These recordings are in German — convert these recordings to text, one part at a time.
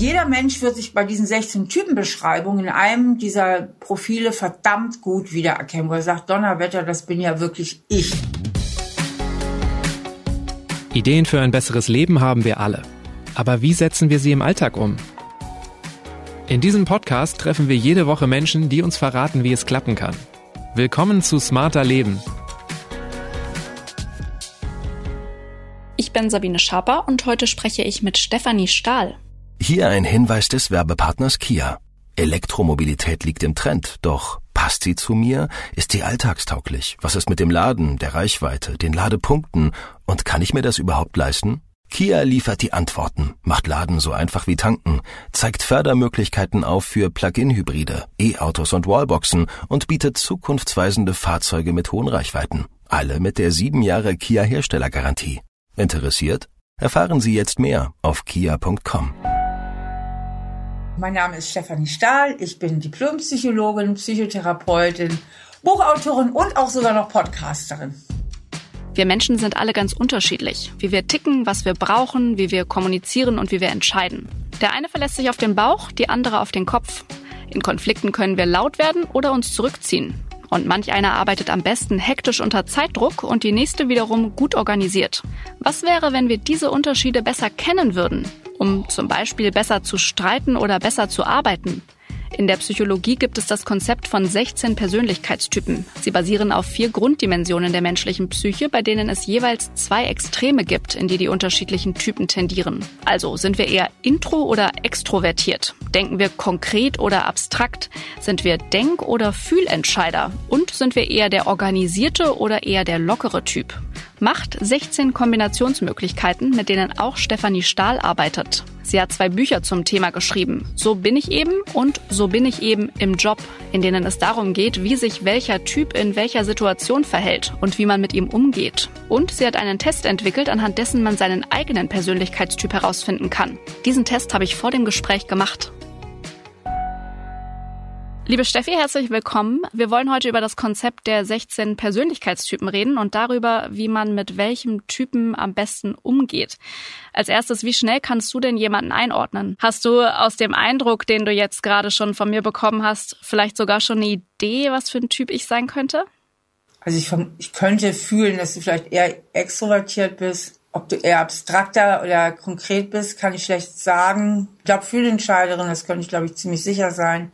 Jeder Mensch wird sich bei diesen 16 Typenbeschreibungen in einem dieser Profile verdammt gut wiedererkennen, wo er sagt, Donnerwetter, das bin ja wirklich ich. Ideen für ein besseres Leben haben wir alle. Aber wie setzen wir sie im Alltag um? In diesem Podcast treffen wir jede Woche Menschen, die uns verraten, wie es klappen kann. Willkommen zu Smarter Leben. Ich bin Sabine Schaper und heute spreche ich mit Stefanie Stahl. Hier ein Hinweis des Werbepartners Kia. Elektromobilität liegt im Trend, doch passt sie zu mir? Ist sie alltagstauglich? Was ist mit dem Laden, der Reichweite, den Ladepunkten? Und kann ich mir das überhaupt leisten? Kia liefert die Antworten, macht Laden so einfach wie tanken, zeigt Fördermöglichkeiten auf für Plug-in-Hybride, E-Autos und Wallboxen und bietet zukunftsweisende Fahrzeuge mit hohen Reichweiten. Alle mit der sieben Jahre Kia Herstellergarantie. Interessiert? Erfahren Sie jetzt mehr auf kia.com. Mein Name ist Stefanie Stahl. Ich bin Diplompsychologin, Psychotherapeutin, Buchautorin und auch sogar noch Podcasterin. Wir Menschen sind alle ganz unterschiedlich. Wie wir ticken, was wir brauchen, wie wir kommunizieren und wie wir entscheiden. Der eine verlässt sich auf den Bauch, die andere auf den Kopf. In Konflikten können wir laut werden oder uns zurückziehen. Und manch einer arbeitet am besten hektisch unter Zeitdruck und die nächste wiederum gut organisiert. Was wäre, wenn wir diese Unterschiede besser kennen würden, um zum Beispiel besser zu streiten oder besser zu arbeiten? In der Psychologie gibt es das Konzept von 16 Persönlichkeitstypen. Sie basieren auf vier Grunddimensionen der menschlichen Psyche, bei denen es jeweils zwei Extreme gibt, in die die unterschiedlichen Typen tendieren. Also sind wir eher intro oder extrovertiert? Denken wir konkret oder abstrakt? Sind wir Denk- oder Fühlentscheider? Und sind wir eher der organisierte oder eher der lockere Typ? Macht 16 Kombinationsmöglichkeiten, mit denen auch Stefanie Stahl arbeitet. Sie hat zwei Bücher zum Thema geschrieben. So bin ich eben und So bin ich eben im Job, in denen es darum geht, wie sich welcher Typ in welcher Situation verhält und wie man mit ihm umgeht. Und sie hat einen Test entwickelt, anhand dessen man seinen eigenen Persönlichkeitstyp herausfinden kann. Diesen Test habe ich vor dem Gespräch gemacht. Liebe Steffi, herzlich willkommen. Wir wollen heute über das Konzept der 16 Persönlichkeitstypen reden und darüber, wie man mit welchem Typen am besten umgeht. Als erstes, wie schnell kannst du denn jemanden einordnen? Hast du aus dem Eindruck, den du jetzt gerade schon von mir bekommen hast, vielleicht sogar schon eine Idee, was für ein Typ ich sein könnte? Also ich, ich könnte fühlen, dass du vielleicht eher extrovertiert bist. Ob du eher abstrakter oder konkret bist, kann ich schlecht sagen. Ich glaube, Fühlentscheiderin, das könnte ich, glaube ich, ziemlich sicher sein.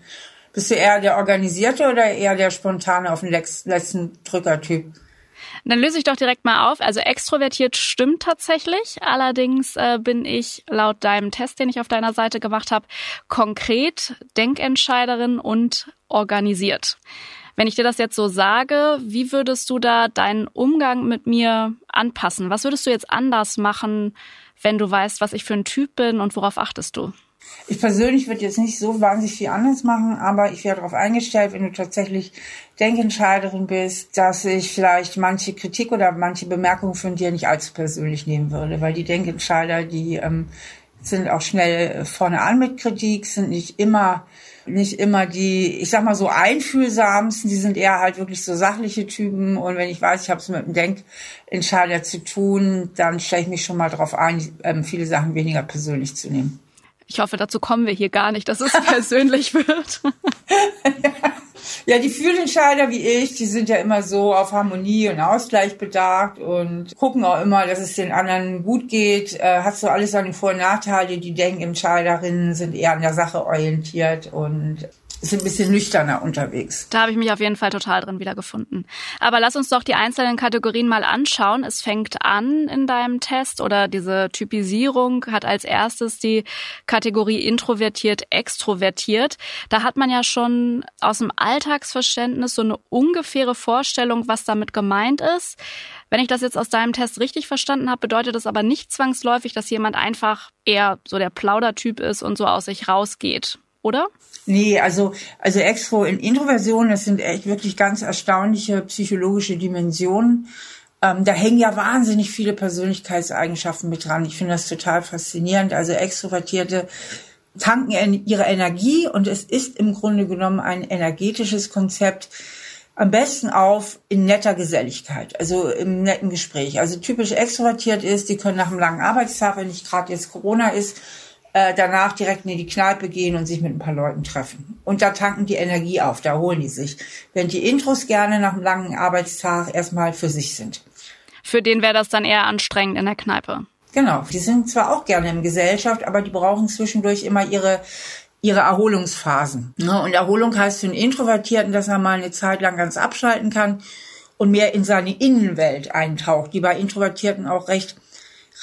Bist du eher der Organisierte oder eher der Spontane auf den letzten Drückertyp? Dann löse ich doch direkt mal auf. Also extrovertiert stimmt tatsächlich. Allerdings äh, bin ich laut deinem Test, den ich auf deiner Seite gemacht habe, konkret Denkentscheiderin und organisiert. Wenn ich dir das jetzt so sage, wie würdest du da deinen Umgang mit mir anpassen? Was würdest du jetzt anders machen, wenn du weißt, was ich für ein Typ bin und worauf achtest du? Ich persönlich würde jetzt nicht so wahnsinnig viel anders machen, aber ich wäre darauf eingestellt, wenn du tatsächlich Denkentscheiderin bist, dass ich vielleicht manche Kritik oder manche Bemerkungen von dir nicht allzu persönlich nehmen würde, weil die Denkentscheider, die ähm, sind auch schnell vorne an mit Kritik, sind nicht immer nicht immer die, ich sag mal so einfühlsamsten, die sind eher halt wirklich so sachliche Typen und wenn ich weiß, ich habe es mit einem Denkentscheider zu tun, dann stelle ich mich schon mal darauf ein, ähm, viele Sachen weniger persönlich zu nehmen. Ich hoffe, dazu kommen wir hier gar nicht, dass es persönlich wird. ja, die Fühlentscheider wie ich, die sind ja immer so auf Harmonie und Ausgleich bedacht und gucken auch immer, dass es den anderen gut geht. Äh, hat so alles seine Vor- und Nachteile. Die Denkentscheiderinnen sind eher an der Sache orientiert und ist ein bisschen nüchterner unterwegs. Da habe ich mich auf jeden Fall total drin wiedergefunden. Aber lass uns doch die einzelnen Kategorien mal anschauen. Es fängt an in deinem Test oder diese Typisierung hat als erstes die Kategorie introvertiert, extrovertiert. Da hat man ja schon aus dem Alltagsverständnis so eine ungefähre Vorstellung, was damit gemeint ist. Wenn ich das jetzt aus deinem Test richtig verstanden habe, bedeutet das aber nicht zwangsläufig, dass jemand einfach eher so der Plaudertyp ist und so aus sich rausgeht, oder? Nee, also, also Extro in Introversion, das sind echt wirklich ganz erstaunliche psychologische Dimensionen. Ähm, da hängen ja wahnsinnig viele Persönlichkeitseigenschaften mit dran. Ich finde das total faszinierend. Also Extrovertierte tanken ihre Energie und es ist im Grunde genommen ein energetisches Konzept, am besten auf in netter Geselligkeit, also im netten Gespräch. Also typisch extrovertiert ist, die können nach einem langen Arbeitstag, wenn nicht gerade jetzt Corona ist, äh, danach direkt in die Kneipe gehen und sich mit ein paar Leuten treffen. Und da tanken die Energie auf, da holen die sich. Während die Intros gerne nach einem langen Arbeitstag erstmal für sich sind. Für den wäre das dann eher anstrengend in der Kneipe. Genau, die sind zwar auch gerne in Gesellschaft, aber die brauchen zwischendurch immer ihre ihre Erholungsphasen. Ne? Und Erholung heißt für einen Introvertierten, dass er mal eine Zeit lang ganz abschalten kann und mehr in seine Innenwelt eintaucht, die bei Introvertierten auch recht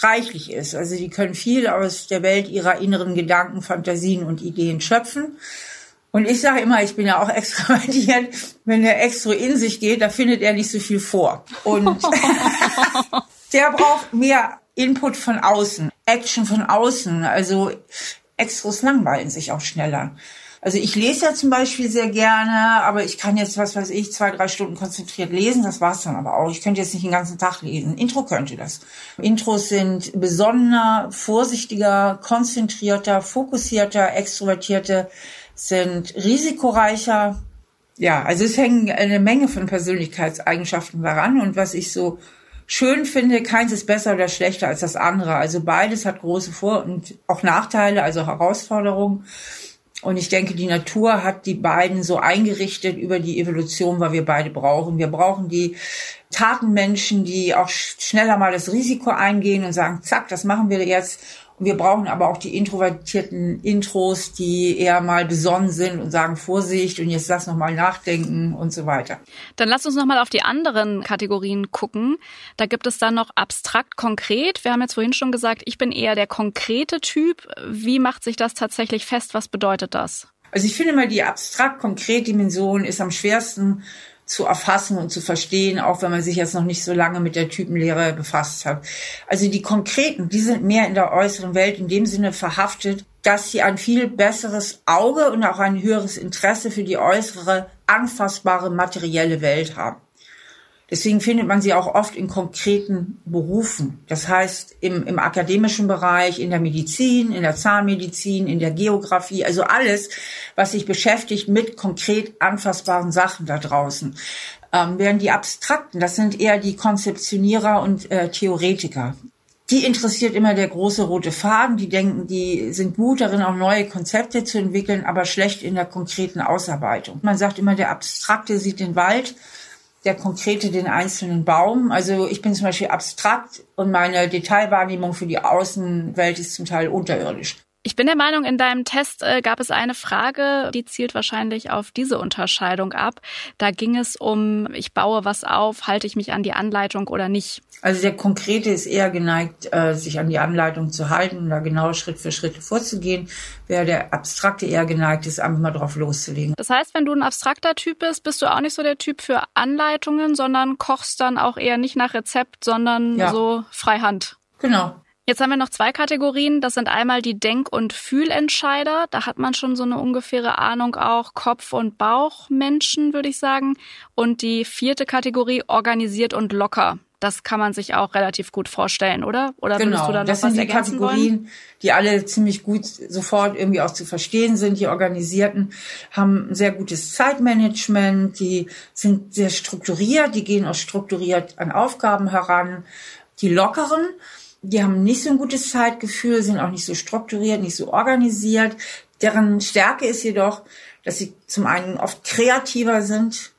reichlich ist. Also die können viel aus der Welt ihrer inneren Gedanken, Fantasien und Ideen schöpfen. Und ich sage immer, ich bin ja auch extrovertiert, wenn der Extro in sich geht, da findet er nicht so viel vor. Und der braucht mehr Input von außen, Action von außen. Also Extros langweilen sich auch schneller. Also ich lese ja zum Beispiel sehr gerne, aber ich kann jetzt, was weiß ich, zwei, drei Stunden konzentriert lesen, das war's dann aber auch. Ich könnte jetzt nicht den ganzen Tag lesen. Intro könnte das. Intros sind besonderer, vorsichtiger, konzentrierter, fokussierter, extrovertierte, sind risikoreicher. Ja, also es hängen eine Menge von Persönlichkeitseigenschaften daran und was ich so schön finde, keins ist besser oder schlechter als das andere. Also beides hat große Vor- und auch Nachteile, also Herausforderungen. Und ich denke, die Natur hat die beiden so eingerichtet über die Evolution, weil wir beide brauchen. Wir brauchen die Tatenmenschen, die auch schneller mal das Risiko eingehen und sagen, zack, das machen wir jetzt. Wir brauchen aber auch die introvertierten Intros, die eher mal besonnen sind und sagen Vorsicht und jetzt lass noch mal nachdenken und so weiter. Dann lass uns noch mal auf die anderen Kategorien gucken. Da gibt es dann noch abstrakt konkret. Wir haben jetzt vorhin schon gesagt, ich bin eher der konkrete Typ. Wie macht sich das tatsächlich fest? Was bedeutet das? Also ich finde mal, die abstrakt konkret Dimension ist am schwersten zu erfassen und zu verstehen, auch wenn man sich jetzt noch nicht so lange mit der Typenlehre befasst hat. Also die konkreten, die sind mehr in der äußeren Welt in dem Sinne verhaftet, dass sie ein viel besseres Auge und auch ein höheres Interesse für die äußere, anfassbare, materielle Welt haben. Deswegen findet man sie auch oft in konkreten Berufen. Das heißt, im, im akademischen Bereich, in der Medizin, in der Zahnmedizin, in der Geografie, also alles, was sich beschäftigt mit konkret anfassbaren Sachen da draußen. Ähm, während die Abstrakten, das sind eher die Konzeptionierer und äh, Theoretiker. Die interessiert immer der große rote Faden. Die denken, die sind gut darin, auch neue Konzepte zu entwickeln, aber schlecht in der konkreten Ausarbeitung. Man sagt immer, der Abstrakte sieht den Wald der konkrete den einzelnen Baum. Also ich bin zum Beispiel abstrakt und meine Detailwahrnehmung für die Außenwelt ist zum Teil unterirdisch. Ich bin der Meinung, in deinem Test äh, gab es eine Frage, die zielt wahrscheinlich auf diese Unterscheidung ab. Da ging es um, ich baue was auf, halte ich mich an die Anleitung oder nicht. Also der Konkrete ist eher geneigt, äh, sich an die Anleitung zu halten und da genau Schritt für Schritt vorzugehen, während der Abstrakte eher geneigt ist, einfach mal drauf loszulegen. Das heißt, wenn du ein abstrakter Typ bist, bist du auch nicht so der Typ für Anleitungen, sondern kochst dann auch eher nicht nach Rezept, sondern ja. so freihand. Genau. Jetzt haben wir noch zwei Kategorien. Das sind einmal die Denk- und Fühlentscheider. Da hat man schon so eine ungefähre Ahnung auch Kopf- und Bauchmenschen, würde ich sagen. Und die vierte Kategorie organisiert und locker. Das kann man sich auch relativ gut vorstellen, oder? Oder genau, würdest du da noch das was sind die Kategorien, wollen? die alle ziemlich gut sofort irgendwie auch zu verstehen sind. Die Organisierten haben ein sehr gutes Zeitmanagement, die sind sehr strukturiert, die gehen auch strukturiert an Aufgaben heran. Die Lockeren, die haben nicht so ein gutes Zeitgefühl, sind auch nicht so strukturiert, nicht so organisiert. Deren Stärke ist jedoch, dass sie zum einen oft kreativer sind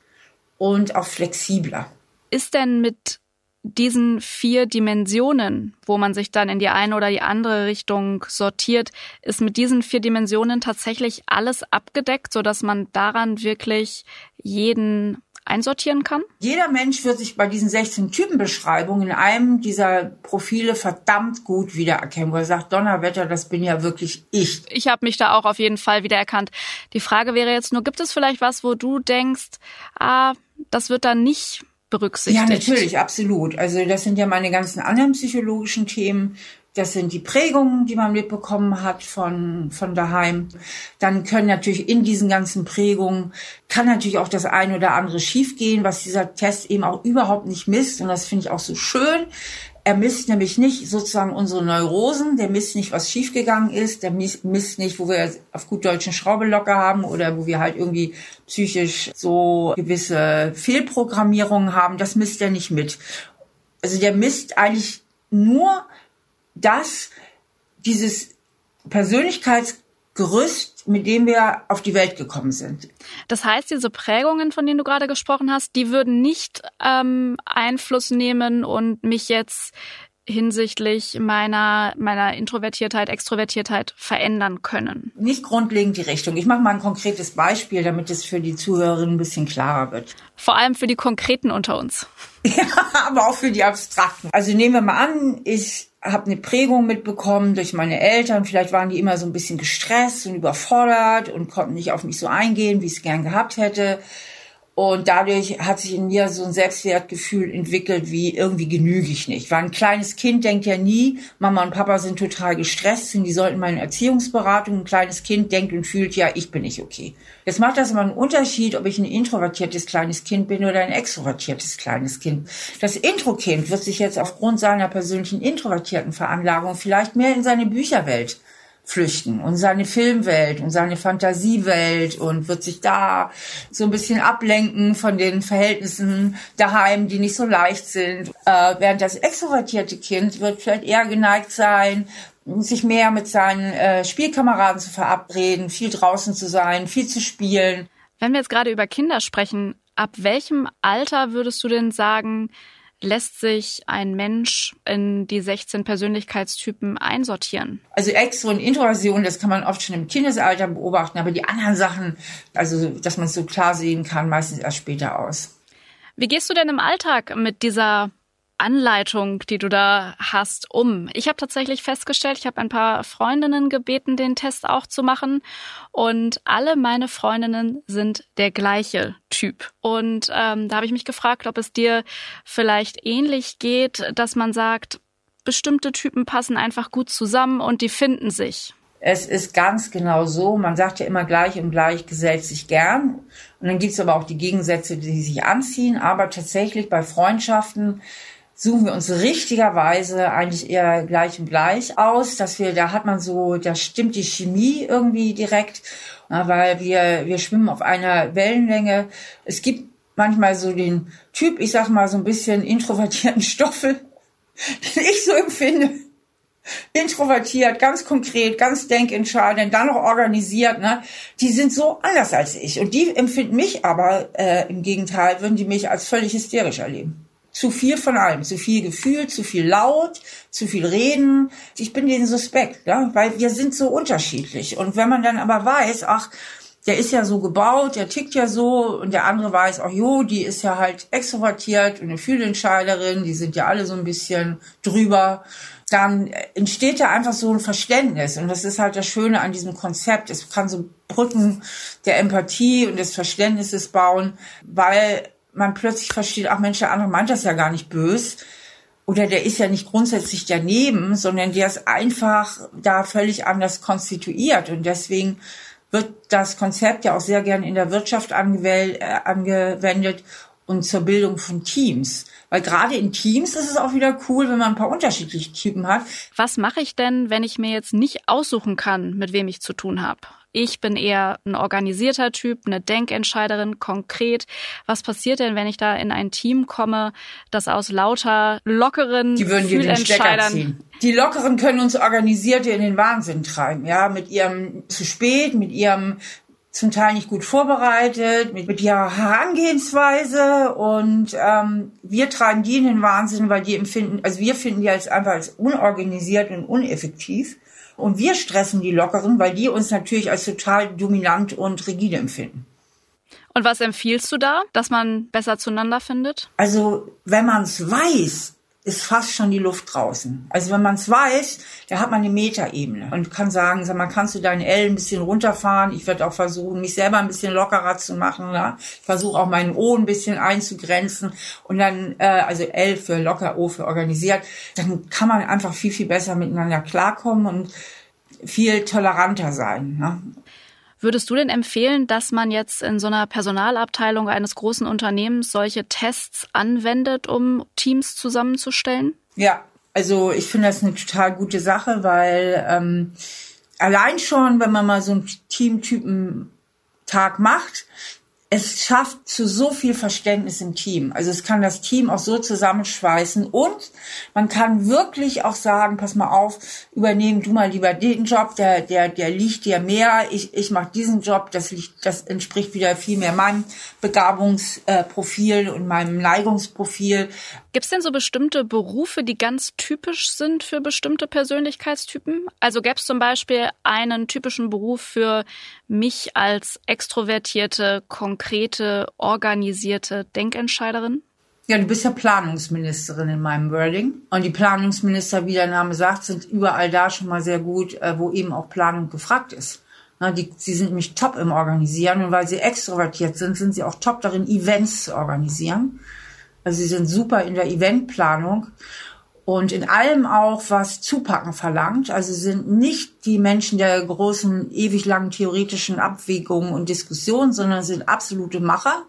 und auch flexibler. Ist denn mit diesen vier Dimensionen, wo man sich dann in die eine oder die andere Richtung sortiert, ist mit diesen vier Dimensionen tatsächlich alles abgedeckt, so dass man daran wirklich jeden einsortieren kann? Jeder Mensch wird sich bei diesen 16 Typenbeschreibungen in einem dieser Profile verdammt gut wiedererkennen, wo er sagt, Donnerwetter, das bin ja wirklich ich. Ich habe mich da auch auf jeden Fall wiedererkannt. Die Frage wäre jetzt nur, gibt es vielleicht was, wo du denkst, ah, das wird dann nicht berücksichtigt. Ja, natürlich, absolut. Also das sind ja meine ganzen anderen psychologischen Themen. Das sind die Prägungen, die man mitbekommen hat von, von daheim. Dann können natürlich in diesen ganzen Prägungen, kann natürlich auch das eine oder andere schiefgehen, was dieser Test eben auch überhaupt nicht misst. Und das finde ich auch so schön. Er misst nämlich nicht sozusagen unsere Neurosen, der misst nicht, was schiefgegangen ist, der misst nicht, wo wir auf gut deutschen Schraube locker haben oder wo wir halt irgendwie psychisch so gewisse Fehlprogrammierungen haben. Das misst er nicht mit. Also der misst eigentlich nur, dass dieses Persönlichkeitsgerüst, mit dem wir auf die Welt gekommen sind. Das heißt, diese Prägungen, von denen du gerade gesprochen hast, die würden nicht ähm, Einfluss nehmen und mich jetzt hinsichtlich meiner, meiner Introvertiertheit, Extrovertiertheit verändern können? Nicht grundlegend die Richtung. Ich mache mal ein konkretes Beispiel, damit es für die Zuhörerinnen ein bisschen klarer wird. Vor allem für die Konkreten unter uns. Ja, aber auch für die Abstrakten. Also nehmen wir mal an, ich habe eine Prägung mitbekommen durch meine Eltern. Vielleicht waren die immer so ein bisschen gestresst und überfordert und konnten nicht auf mich so eingehen, wie ich es gern gehabt hätte. Und dadurch hat sich in mir so ein Selbstwertgefühl entwickelt, wie irgendwie genüge ich nicht. Weil ein kleines Kind denkt ja nie, Mama und Papa sind total gestresst und die sollten meine Erziehungsberatung. Ein kleines Kind denkt und fühlt, ja, ich bin nicht okay. Jetzt macht das immer einen Unterschied, ob ich ein introvertiertes kleines Kind bin oder ein extrovertiertes kleines Kind. Das Intro-Kind wird sich jetzt aufgrund seiner persönlichen introvertierten Veranlagung vielleicht mehr in seine Bücherwelt flüchten und seine Filmwelt und seine Fantasiewelt und wird sich da so ein bisschen ablenken von den Verhältnissen daheim, die nicht so leicht sind. Äh, während das extrovertierte Kind wird vielleicht eher geneigt sein, sich mehr mit seinen äh, Spielkameraden zu verabreden, viel draußen zu sein, viel zu spielen. Wenn wir jetzt gerade über Kinder sprechen, ab welchem Alter würdest du denn sagen, lässt sich ein Mensch in die 16 Persönlichkeitstypen einsortieren? Also Extro- und Introversion, das kann man oft schon im Kindesalter beobachten, aber die anderen Sachen, also dass man es so klar sehen kann, meistens erst später aus. Wie gehst du denn im Alltag mit dieser Anleitung, die du da hast, um? Ich habe tatsächlich festgestellt, ich habe ein paar Freundinnen gebeten, den Test auch zu machen. Und alle meine Freundinnen sind der gleiche Typ. Und ähm, da habe ich mich gefragt, ob es dir vielleicht ähnlich geht, dass man sagt, bestimmte Typen passen einfach gut zusammen und die finden sich. Es ist ganz genau so. Man sagt ja immer gleich und gleich gesellt sich gern. Und dann gibt es aber auch die Gegensätze, die sich anziehen. Aber tatsächlich bei Freundschaften suchen wir uns richtigerweise eigentlich eher gleich und gleich aus, dass wir, da hat man so, da stimmt die Chemie irgendwie direkt, weil wir, wir schwimmen auf einer Wellenlänge. Es gibt manchmal so den Typ, ich sag mal so ein bisschen introvertierten Stoffel, den ich so empfinde. Introvertiert, ganz konkret, ganz denkentscheidend, dann noch organisiert, ne? Die sind so anders als ich. Und die empfinden mich aber äh, im Gegenteil, würden die mich als völlig hysterisch erleben zu viel von allem, zu viel Gefühl, zu viel laut, zu viel reden. Ich bin denen suspekt, ja, weil wir sind so unterschiedlich. Und wenn man dann aber weiß, ach, der ist ja so gebaut, der tickt ja so und der andere weiß, ach jo, die ist ja halt extrovertiert und eine Fühlentscheiderin, die sind ja alle so ein bisschen drüber, dann entsteht da einfach so ein Verständnis und das ist halt das Schöne an diesem Konzept. Es kann so Brücken der Empathie und des Verständnisses bauen, weil man plötzlich versteht, ach Mensch, der andere meint das ja gar nicht bös. Oder der ist ja nicht grundsätzlich daneben, sondern der ist einfach da völlig anders konstituiert. Und deswegen wird das Konzept ja auch sehr gern in der Wirtschaft äh, angewendet und zur Bildung von Teams. Weil gerade in Teams ist es auch wieder cool, wenn man ein paar unterschiedliche Typen hat. Was mache ich denn, wenn ich mir jetzt nicht aussuchen kann, mit wem ich zu tun habe? Ich bin eher ein organisierter Typ, eine Denkentscheiderin, konkret. Was passiert denn, wenn ich da in ein Team komme, das aus lauter lockeren Die würden dir den Stecker ziehen. Die Lockeren können uns Organisierte in den Wahnsinn treiben, ja, mit ihrem zu spät, mit ihrem zum Teil nicht gut vorbereitet, mit, mit ihrer Herangehensweise und ähm, wir treiben die in den Wahnsinn, weil die empfinden, also wir finden die als einfach als unorganisiert und uneffektiv. Und wir stressen die Lockeren, weil die uns natürlich als total dominant und rigide empfinden. Und was empfiehlst du da, dass man besser zueinander findet? Also, wenn man es weiß, ist fast schon die Luft draußen. Also wenn man es weiß, da hat man eine Metaebene und kann sagen, sag mal, kannst du deine L ein bisschen runterfahren? Ich werde auch versuchen, mich selber ein bisschen lockerer zu machen. Ja? Ich versuche auch meinen O ein bisschen einzugrenzen und dann, äh, also L für locker, O für organisiert. Dann kann man einfach viel, viel besser miteinander klarkommen und viel toleranter sein. Ne? Würdest du denn empfehlen, dass man jetzt in so einer Personalabteilung eines großen Unternehmens solche Tests anwendet, um Teams zusammenzustellen? Ja, also ich finde das eine total gute Sache, weil ähm, allein schon, wenn man mal so einen Teamtypen-Tag macht, es schafft zu so viel Verständnis im Team. Also es kann das Team auch so zusammenschweißen und man kann wirklich auch sagen, pass mal auf, übernehmen du mal lieber den Job, der der der liegt dir mehr. Ich ich mache diesen Job, das liegt, das entspricht wieder viel mehr meinem Begabungsprofil und meinem Neigungsprofil. Gibt es denn so bestimmte Berufe, die ganz typisch sind für bestimmte Persönlichkeitstypen? Also gäbe es zum Beispiel einen typischen Beruf für mich als extrovertierte, konkrete, organisierte Denkentscheiderin? Ja, du bist ja Planungsministerin in meinem Wording. Und die Planungsminister, wie der Name sagt, sind überall da schon mal sehr gut, äh, wo eben auch Planung gefragt ist. die, sie sind nämlich top im Organisieren und weil sie extrovertiert sind, sind sie auch top darin, Events zu organisieren. Also sie sind super in der Eventplanung und in allem auch, was Zupacken verlangt. Also sie sind nicht die Menschen der großen, ewig langen theoretischen Abwägungen und Diskussionen, sondern sind absolute Macher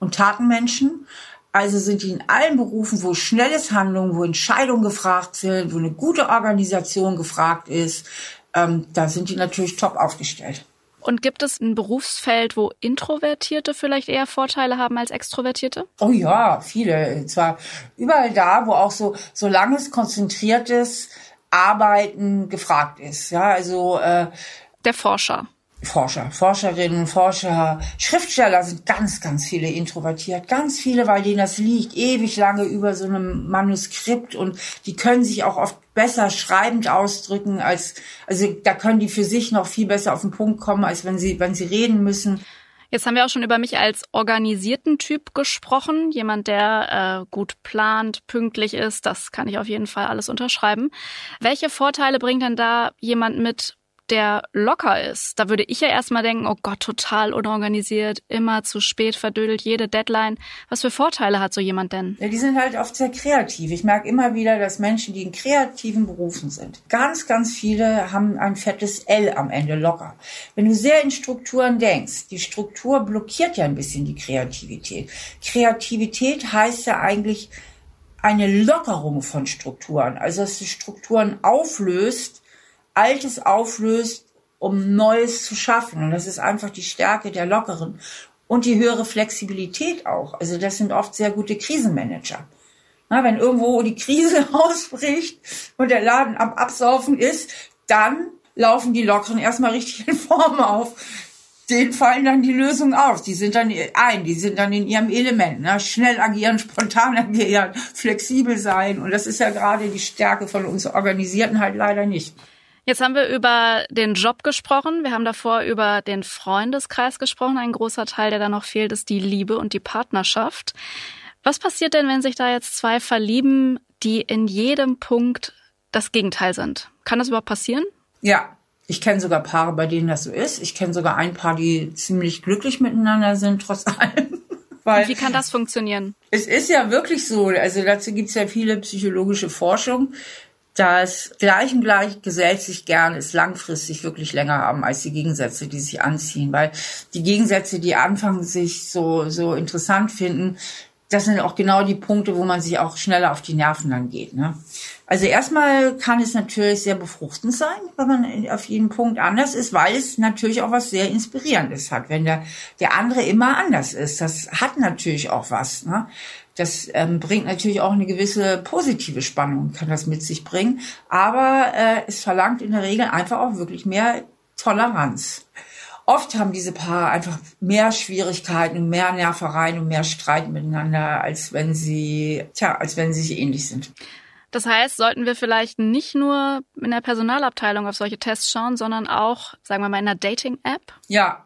und Tatenmenschen. Also sind die in allen Berufen, wo schnelles Handeln, wo Entscheidungen gefragt sind, wo eine gute Organisation gefragt ist, ähm, da sind die natürlich top aufgestellt. Und gibt es ein Berufsfeld, wo Introvertierte vielleicht eher Vorteile haben als Extrovertierte? Oh ja, viele. Zwar überall da, wo auch so, so langes, konzentriertes Arbeiten gefragt ist. Ja, also, äh, Der Forscher. Forscher, Forscherinnen, Forscher, Schriftsteller sind ganz, ganz viele introvertiert. Ganz viele, weil denen das liegt, ewig lange über so einem Manuskript und die können sich auch oft besser schreibend ausdrücken als, also da können die für sich noch viel besser auf den Punkt kommen, als wenn sie, wenn sie reden müssen. Jetzt haben wir auch schon über mich als organisierten Typ gesprochen. Jemand, der äh, gut plant, pünktlich ist. Das kann ich auf jeden Fall alles unterschreiben. Welche Vorteile bringt denn da jemand mit, der locker ist, da würde ich ja erstmal denken, oh Gott, total unorganisiert, immer zu spät verdödelt, jede Deadline. Was für Vorteile hat so jemand denn? Ja, die sind halt oft sehr kreativ. Ich merke immer wieder, dass Menschen, die in kreativen Berufen sind, ganz, ganz viele haben ein fettes L am Ende locker. Wenn du sehr in Strukturen denkst, die Struktur blockiert ja ein bisschen die Kreativität. Kreativität heißt ja eigentlich eine Lockerung von Strukturen, also dass du Strukturen auflöst, Altes auflöst, um Neues zu schaffen. Und das ist einfach die Stärke der Lockeren. Und die höhere Flexibilität auch. Also das sind oft sehr gute Krisenmanager. Na, wenn irgendwo die Krise ausbricht und der Laden am Absaufen ist, dann laufen die Lockeren erstmal richtig in Form auf. Denen fallen dann die Lösungen auf. Die sind dann ein, die sind dann in ihrem Element. Ne? Schnell agieren, spontan agieren, flexibel sein. Und das ist ja gerade die Stärke von uns Organisierten halt leider nicht. Jetzt haben wir über den Job gesprochen. Wir haben davor über den Freundeskreis gesprochen. Ein großer Teil, der da noch fehlt, ist die Liebe und die Partnerschaft. Was passiert denn, wenn sich da jetzt zwei verlieben, die in jedem Punkt das Gegenteil sind? Kann das überhaupt passieren? Ja, ich kenne sogar Paare, bei denen das so ist. Ich kenne sogar ein Paar, die ziemlich glücklich miteinander sind, trotz allem. Weil Wie kann das funktionieren? Es ist ja wirklich so, also dazu gibt es ja viele psychologische Forschung, das Gleich und Gleich gesellt sich gern, ist langfristig wirklich länger haben als die Gegensätze, die sich anziehen. Weil die Gegensätze, die anfangen sich so, so interessant finden, das sind auch genau die Punkte, wo man sich auch schneller auf die Nerven dann geht. Ne? Also erstmal kann es natürlich sehr befruchtend sein, wenn man auf jeden Punkt anders ist, weil es natürlich auch was sehr Inspirierendes hat, wenn der, der andere immer anders ist. Das hat natürlich auch was. Ne? Das ähm, bringt natürlich auch eine gewisse positive Spannung, kann das mit sich bringen. Aber äh, es verlangt in der Regel einfach auch wirklich mehr Toleranz. Oft haben diese Paare einfach mehr Schwierigkeiten und mehr Nervereien und mehr Streit miteinander, als wenn sie, tja, als wenn sie sich ähnlich sind. Das heißt, sollten wir vielleicht nicht nur in der Personalabteilung auf solche Tests schauen, sondern auch, sagen wir mal, in einer Dating-App? Ja,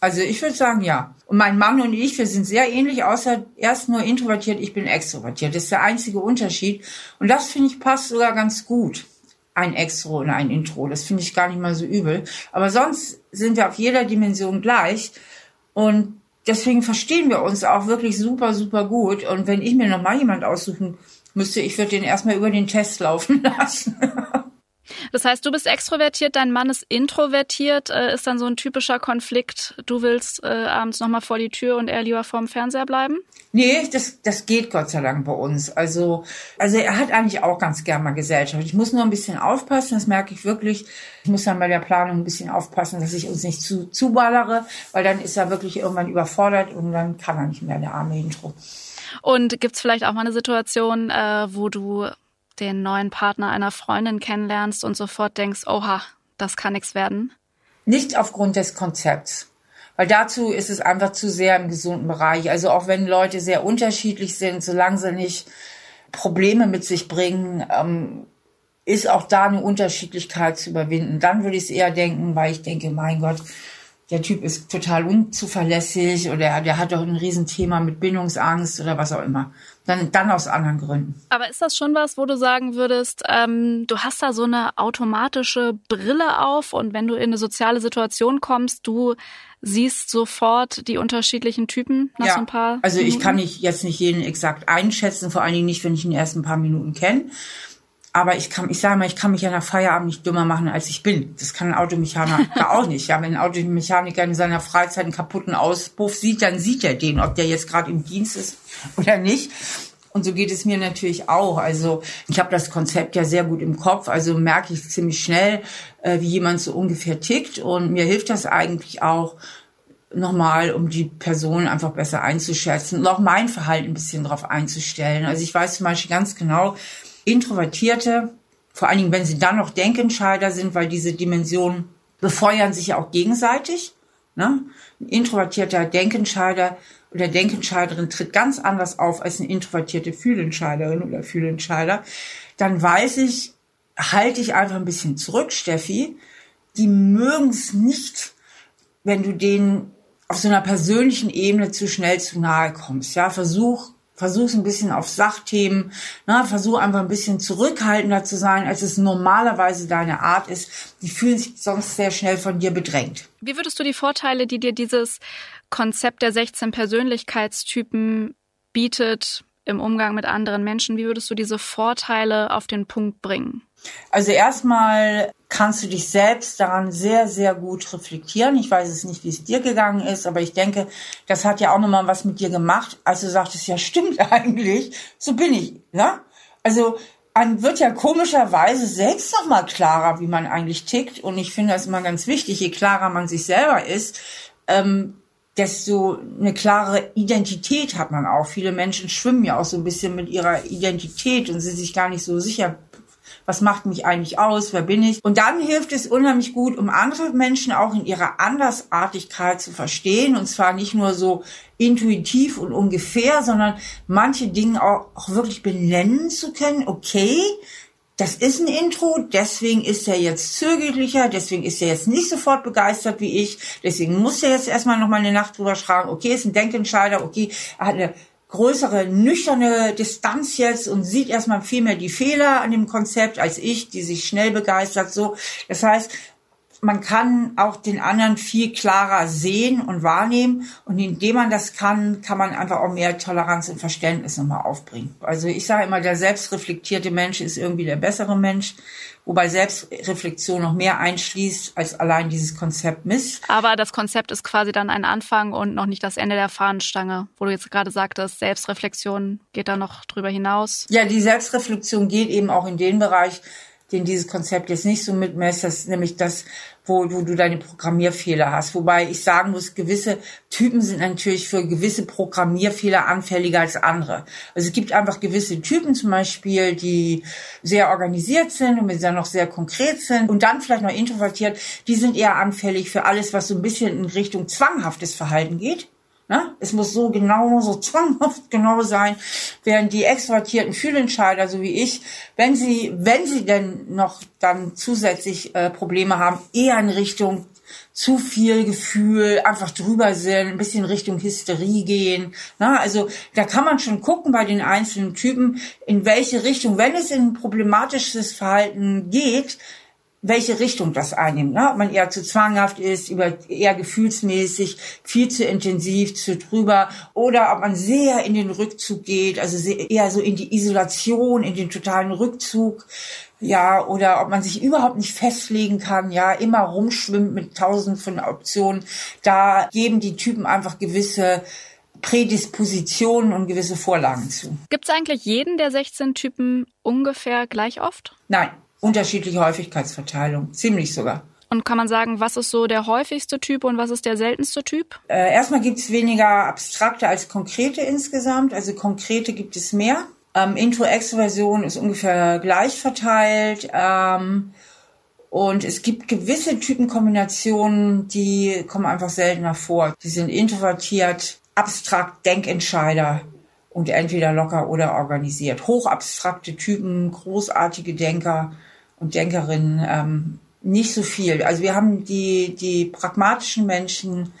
also ich würde sagen, ja. Und mein Mann und ich, wir sind sehr ähnlich, außer er ist nur introvertiert, ich bin extrovertiert. Das ist der einzige Unterschied. Und das finde ich passt sogar ganz gut. Ein Extro und ein Intro. Das finde ich gar nicht mal so übel. Aber sonst sind wir auf jeder Dimension gleich. Und deswegen verstehen wir uns auch wirklich super, super gut. Und wenn ich mir noch mal jemand aussuchen müsste, ich würde den erstmal über den Test laufen lassen. Das heißt, du bist extrovertiert, dein Mann ist introvertiert. Äh, ist dann so ein typischer Konflikt, du willst äh, abends nochmal vor die Tür und er lieber vorm Fernseher bleiben? Nee, das, das geht Gott sei Dank bei uns. Also, also er hat eigentlich auch ganz gern mal Gesellschaft. Ich muss nur ein bisschen aufpassen, das merke ich wirklich. Ich muss dann bei der Planung ein bisschen aufpassen, dass ich uns nicht zu zuballere, weil dann ist er wirklich irgendwann überfordert und dann kann er nicht mehr, der arme Intro. Und gibt's vielleicht auch mal eine Situation, äh, wo du den neuen Partner einer Freundin kennenlernst und sofort denkst, oha, das kann nichts werden? Nicht aufgrund des Konzepts. Weil dazu ist es einfach zu sehr im gesunden Bereich. Also auch wenn Leute sehr unterschiedlich sind, solange sie nicht Probleme mit sich bringen, ähm, ist auch da eine Unterschiedlichkeit zu überwinden. Dann würde ich es eher denken, weil ich denke, mein Gott, der Typ ist total unzuverlässig oder der hat doch ein Riesenthema mit Bindungsangst oder was auch immer. Dann, dann aus anderen Gründen. Aber ist das schon was, wo du sagen würdest, ähm, du hast da so eine automatische Brille auf und wenn du in eine soziale Situation kommst, du siehst sofort die unterschiedlichen Typen nach ja, so ein paar. Also Minuten? ich kann nicht, jetzt nicht jeden exakt einschätzen, vor allen Dingen nicht, wenn ich ihn erst ein paar Minuten kenne. Aber ich kann, ich sage mal, ich kann mich ja nach Feierabend nicht dümmer machen, als ich bin. Das kann ein Automechaniker auch nicht. Ja, wenn ein Automechaniker in seiner Freizeit einen kaputten Auspuff sieht, dann sieht er den, ob der jetzt gerade im Dienst ist oder nicht. Und so geht es mir natürlich auch. Also ich habe das Konzept ja sehr gut im Kopf. Also merke ich ziemlich schnell, äh, wie jemand so ungefähr tickt. Und mir hilft das eigentlich auch nochmal, um die Person einfach besser einzuschätzen und auch mein Verhalten ein bisschen darauf einzustellen. Also ich weiß zum Beispiel ganz genau, Introvertierte, vor allen Dingen, wenn sie dann noch Denkentscheider sind, weil diese Dimensionen befeuern sich ja auch gegenseitig. Ne? Ein introvertierter Denkentscheider oder Denkentscheiderin tritt ganz anders auf als eine introvertierte Fühlentscheiderin oder Fühlentscheider. Dann weiß ich, halte ich einfach ein bisschen zurück, Steffi. Die mögen es nicht, wenn du denen auf so einer persönlichen Ebene zu schnell zu nahe kommst. Ja, versuch Versuch ein bisschen auf Sachthemen, ne, versuch einfach ein bisschen zurückhaltender zu sein, als es normalerweise deine Art ist. Die fühlen sich sonst sehr schnell von dir bedrängt. Wie würdest du die Vorteile, die dir dieses Konzept der 16 Persönlichkeitstypen bietet im Umgang mit anderen Menschen, wie würdest du diese Vorteile auf den Punkt bringen? Also erstmal kannst du dich selbst daran sehr, sehr gut reflektieren. Ich weiß es nicht, wie es dir gegangen ist, aber ich denke, das hat ja auch nochmal was mit dir gemacht, als du sagtest, ja stimmt eigentlich, so bin ich. Ne? Also einem wird ja komischerweise selbst nochmal klarer, wie man eigentlich tickt. Und ich finde das immer ganz wichtig, je klarer man sich selber ist, ähm, desto eine klare Identität hat man auch. Viele Menschen schwimmen ja auch so ein bisschen mit ihrer Identität und sind sich gar nicht so sicher, was macht mich eigentlich aus, wer bin ich. Und dann hilft es unheimlich gut, um andere Menschen auch in ihrer Andersartigkeit zu verstehen. Und zwar nicht nur so intuitiv und ungefähr, sondern manche Dinge auch, auch wirklich benennen zu können. Okay, das ist ein Intro, deswegen ist er jetzt zögerlicher, deswegen ist er jetzt nicht sofort begeistert wie ich, deswegen muss er jetzt erstmal noch mal eine Nacht drüber schreiben, okay, ist ein Denkentscheider, okay, er hat eine größere nüchterne Distanz jetzt und sieht erstmal viel mehr die Fehler an dem Konzept als ich, die sich schnell begeistert so. Das heißt, man kann auch den anderen viel klarer sehen und wahrnehmen. Und indem man das kann, kann man einfach auch mehr Toleranz und Verständnis nochmal aufbringen. Also ich sage immer, der selbstreflektierte Mensch ist irgendwie der bessere Mensch, wobei Selbstreflexion noch mehr einschließt als allein dieses Konzept Miss. Aber das Konzept ist quasi dann ein Anfang und noch nicht das Ende der Fahnenstange, wo du jetzt gerade sagtest, Selbstreflexion geht da noch drüber hinaus. Ja, die Selbstreflexion geht eben auch in den Bereich, den dieses Konzept jetzt nicht so mitmesst, das nämlich das, wo, wo du deine Programmierfehler hast. Wobei ich sagen muss, gewisse Typen sind natürlich für gewisse Programmierfehler anfälliger als andere. Also es gibt einfach gewisse Typen zum Beispiel, die sehr organisiert sind und dann noch sehr konkret sind und dann vielleicht noch introvertiert, die sind eher anfällig für alles, was so ein bisschen in Richtung zwanghaftes Verhalten geht. Ne? Es muss so genau, so zwanghaft genau sein, während die extrovertierten Fühlentscheider, so wie ich, wenn sie, wenn sie denn noch dann zusätzlich äh, Probleme haben, eher in Richtung zu viel Gefühl, einfach drüber sind, ein bisschen Richtung Hysterie gehen. Ne? Also da kann man schon gucken bei den einzelnen Typen, in welche Richtung, wenn es in problematisches Verhalten geht, welche Richtung das einnimmt. Ne? Ob man eher zu zwanghaft ist, über, eher gefühlsmäßig, viel zu intensiv, zu drüber, oder ob man sehr in den Rückzug geht, also eher so in die Isolation, in den totalen Rückzug. ja, oder ob man sich überhaupt nicht festlegen kann, ja, immer rumschwimmt mit tausend von Optionen. Da geben die Typen einfach gewisse Prädispositionen und gewisse Vorlagen zu. Gibt es eigentlich jeden der 16 Typen ungefähr gleich oft? Nein, unterschiedliche Häufigkeitsverteilung, ziemlich sogar. Und kann man sagen, was ist so der häufigste Typ und was ist der seltenste Typ? Äh, erstmal gibt es weniger abstrakte als konkrete insgesamt. Also konkrete gibt es mehr. Ähm, Intro-Extroversion ist ungefähr gleich verteilt. Ähm, und es gibt gewisse Typenkombinationen, die kommen einfach seltener vor. Die sind introvertiert, abstrakt, Denkentscheider und entweder locker oder organisiert. Hochabstrakte Typen, großartige Denker und Denkerinnen ähm, nicht so viel. Also wir haben die, die pragmatischen Menschen,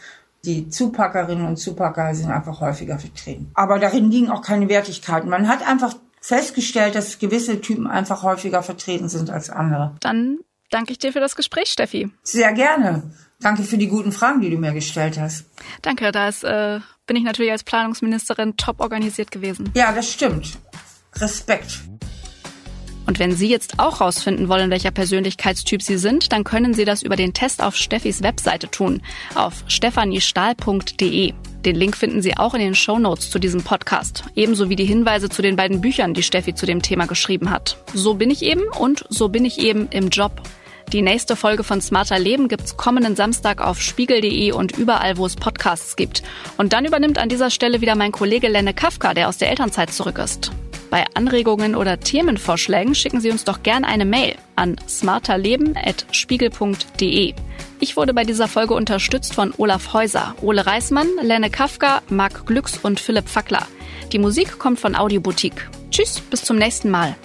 die Zupackerinnen und Zupacker sind einfach häufiger vertreten. Aber darin liegen auch keine Wertigkeiten. Man hat einfach festgestellt, dass gewisse Typen einfach häufiger vertreten sind als andere. Dann danke ich dir für das Gespräch, Steffi. Sehr gerne. Danke für die guten Fragen, die du mir gestellt hast. Danke, da ist, äh, bin ich natürlich als Planungsministerin top organisiert gewesen. Ja, das stimmt. Respekt. Und wenn Sie jetzt auch rausfinden wollen, welcher Persönlichkeitstyp Sie sind, dann können Sie das über den Test auf Steffis Webseite tun, auf stephaniestahl.de. Den Link finden Sie auch in den Show Notes zu diesem Podcast, ebenso wie die Hinweise zu den beiden Büchern, die Steffi zu dem Thema geschrieben hat. So bin ich eben und so bin ich eben im Job. Die nächste Folge von Smarter Leben gibt's kommenden Samstag auf spiegel.de und überall, wo es Podcasts gibt. Und dann übernimmt an dieser Stelle wieder mein Kollege Lenne Kafka, der aus der Elternzeit zurück ist. Bei Anregungen oder Themenvorschlägen schicken Sie uns doch gern eine Mail an smarterleben.spiegel.de. Ich wurde bei dieser Folge unterstützt von Olaf Häuser, Ole Reismann, Lenne Kafka, Marc Glücks und Philipp Fackler. Die Musik kommt von Audioboutique. Tschüss, bis zum nächsten Mal.